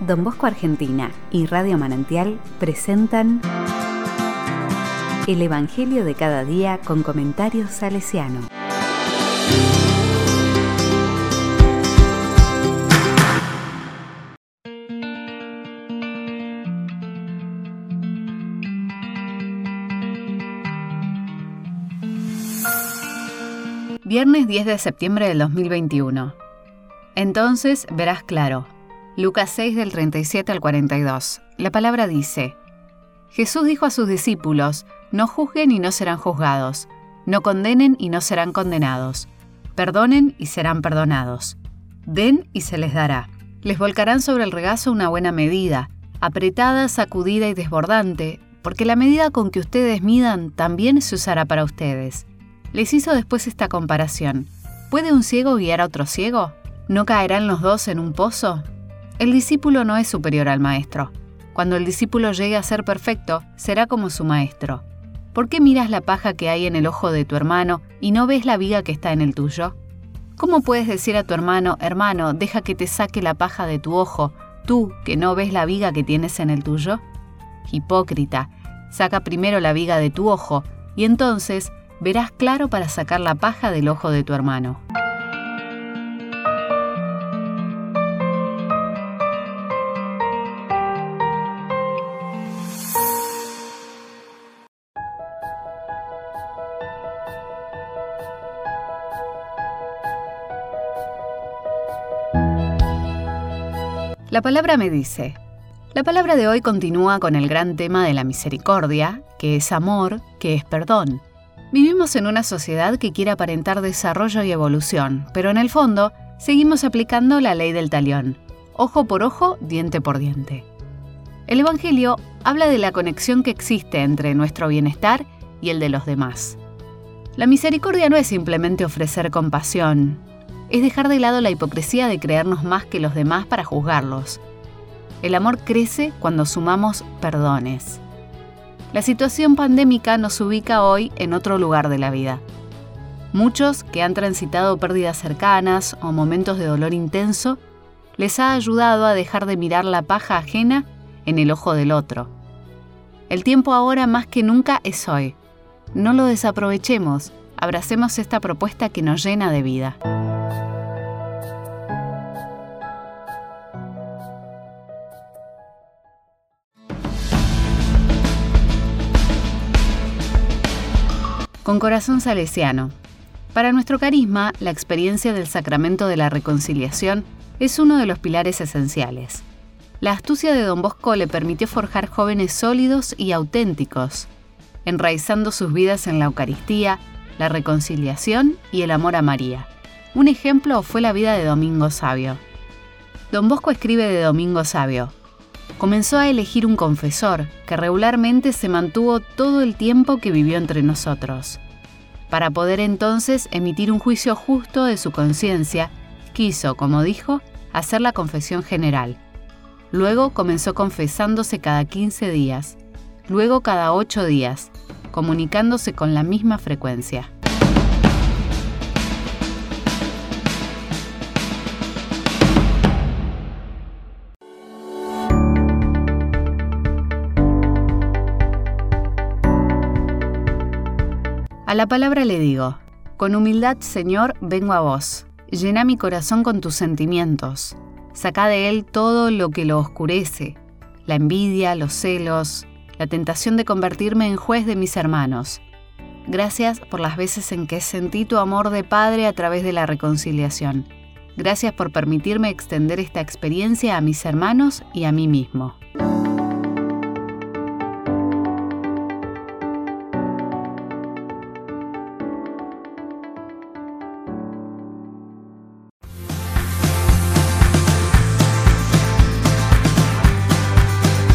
Don Bosco Argentina y Radio Manantial presentan El Evangelio de cada día con comentarios salesiano. Viernes 10 de septiembre del 2021. Entonces verás claro. Lucas 6 del 37 al 42. La palabra dice, Jesús dijo a sus discípulos, no juzguen y no serán juzgados, no condenen y no serán condenados, perdonen y serán perdonados, den y se les dará. Les volcarán sobre el regazo una buena medida, apretada, sacudida y desbordante, porque la medida con que ustedes midan también se usará para ustedes. Les hizo después esta comparación. ¿Puede un ciego guiar a otro ciego? ¿No caerán los dos en un pozo? El discípulo no es superior al maestro. Cuando el discípulo llegue a ser perfecto, será como su maestro. ¿Por qué miras la paja que hay en el ojo de tu hermano y no ves la viga que está en el tuyo? ¿Cómo puedes decir a tu hermano, hermano, deja que te saque la paja de tu ojo, tú que no ves la viga que tienes en el tuyo? Hipócrita, saca primero la viga de tu ojo y entonces verás claro para sacar la paja del ojo de tu hermano. La palabra me dice, la palabra de hoy continúa con el gran tema de la misericordia, que es amor, que es perdón. Vivimos en una sociedad que quiere aparentar desarrollo y evolución, pero en el fondo seguimos aplicando la ley del talión, ojo por ojo, diente por diente. El Evangelio habla de la conexión que existe entre nuestro bienestar y el de los demás. La misericordia no es simplemente ofrecer compasión, es dejar de lado la hipocresía de creernos más que los demás para juzgarlos. El amor crece cuando sumamos perdones. La situación pandémica nos ubica hoy en otro lugar de la vida. Muchos que han transitado pérdidas cercanas o momentos de dolor intenso, les ha ayudado a dejar de mirar la paja ajena en el ojo del otro. El tiempo ahora más que nunca es hoy. No lo desaprovechemos, abracemos esta propuesta que nos llena de vida. Con corazón salesiano. Para nuestro carisma, la experiencia del sacramento de la reconciliación es uno de los pilares esenciales. La astucia de Don Bosco le permitió forjar jóvenes sólidos y auténticos, enraizando sus vidas en la Eucaristía, la reconciliación y el amor a María. Un ejemplo fue la vida de Domingo Sabio. Don Bosco escribe de Domingo Sabio. Comenzó a elegir un confesor que regularmente se mantuvo todo el tiempo que vivió entre nosotros. Para poder entonces emitir un juicio justo de su conciencia, quiso, como dijo, hacer la confesión general. Luego comenzó confesándose cada 15 días, luego cada 8 días, comunicándose con la misma frecuencia. A la palabra le digo, con humildad, Señor, vengo a vos. Llena mi corazón con tus sentimientos. Saca de él todo lo que lo oscurece, la envidia, los celos, la tentación de convertirme en juez de mis hermanos. Gracias por las veces en que sentí tu amor de Padre a través de la reconciliación. Gracias por permitirme extender esta experiencia a mis hermanos y a mí mismo.